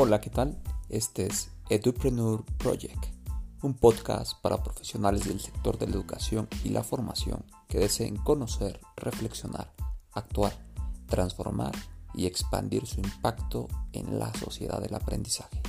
Hola, ¿qué tal? Este es Edupreneur Project, un podcast para profesionales del sector de la educación y la formación que deseen conocer, reflexionar, actuar, transformar y expandir su impacto en la sociedad del aprendizaje.